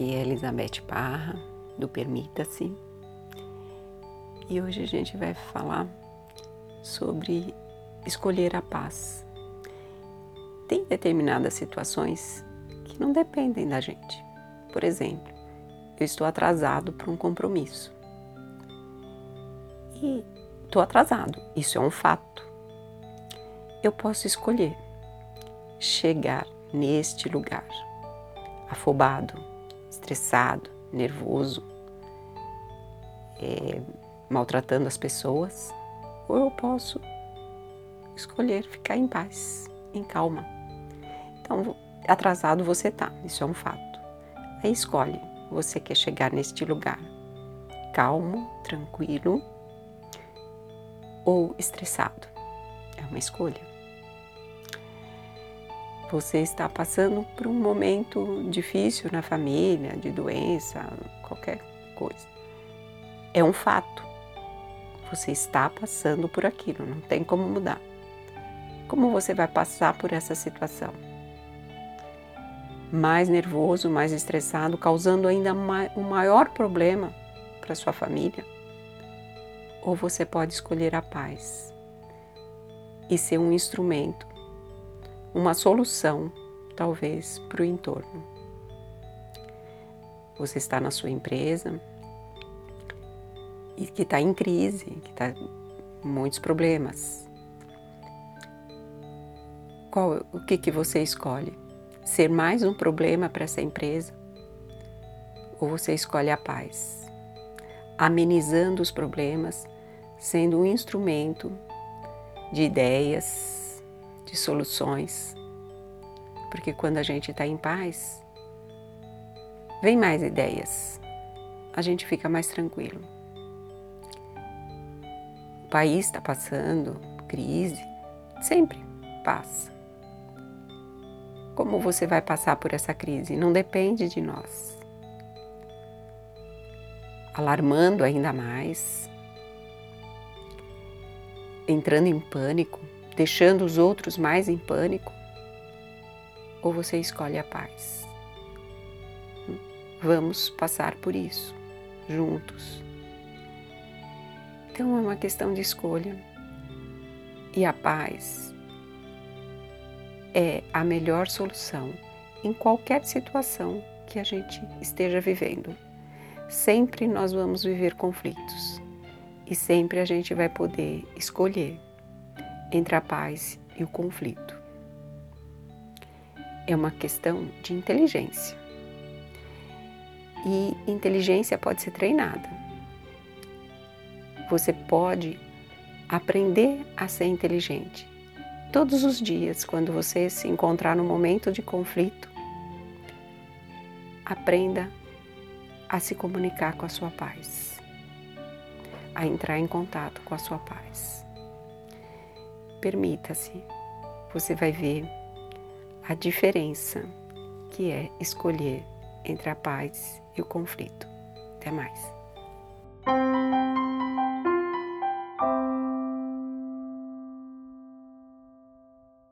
Aqui é Elizabeth Parra, do Permita-se. E hoje a gente vai falar sobre escolher a paz. Tem determinadas situações que não dependem da gente. Por exemplo, eu estou atrasado para um compromisso. E estou atrasado, isso é um fato. Eu posso escolher chegar neste lugar afobado, estressado, nervoso, é, maltratando as pessoas, ou eu posso escolher ficar em paz, em calma. Então, atrasado você tá, isso é um fato. Aí escolhe, você quer chegar neste lugar calmo, tranquilo ou estressado. É uma escolha você está passando por um momento difícil na família, de doença, qualquer coisa. É um fato. Você está passando por aquilo, não tem como mudar. Como você vai passar por essa situação? Mais nervoso, mais estressado, causando ainda um maior problema para sua família? Ou você pode escolher a paz e ser um instrumento uma solução, talvez, para o entorno. Você está na sua empresa e que está em crise, que está muitos problemas. Qual, o que, que você escolhe? Ser mais um problema para essa empresa? Ou você escolhe a paz? Amenizando os problemas, sendo um instrumento de ideias, de soluções. Porque quando a gente está em paz, vem mais ideias, a gente fica mais tranquilo. O país está passando crise, sempre passa. Como você vai passar por essa crise? Não depende de nós. Alarmando ainda mais, entrando em pânico, deixando os outros mais em pânico? Ou você escolhe a paz? Vamos passar por isso juntos. Então é uma questão de escolha. E a paz é a melhor solução em qualquer situação que a gente esteja vivendo. Sempre nós vamos viver conflitos e sempre a gente vai poder escolher entre a paz e o conflito. É uma questão de inteligência. E inteligência pode ser treinada. Você pode aprender a ser inteligente. Todos os dias, quando você se encontrar no momento de conflito, aprenda a se comunicar com a sua paz, a entrar em contato com a sua paz. Permita-se, você vai ver a diferença que é escolher entre a paz e o conflito. Até mais.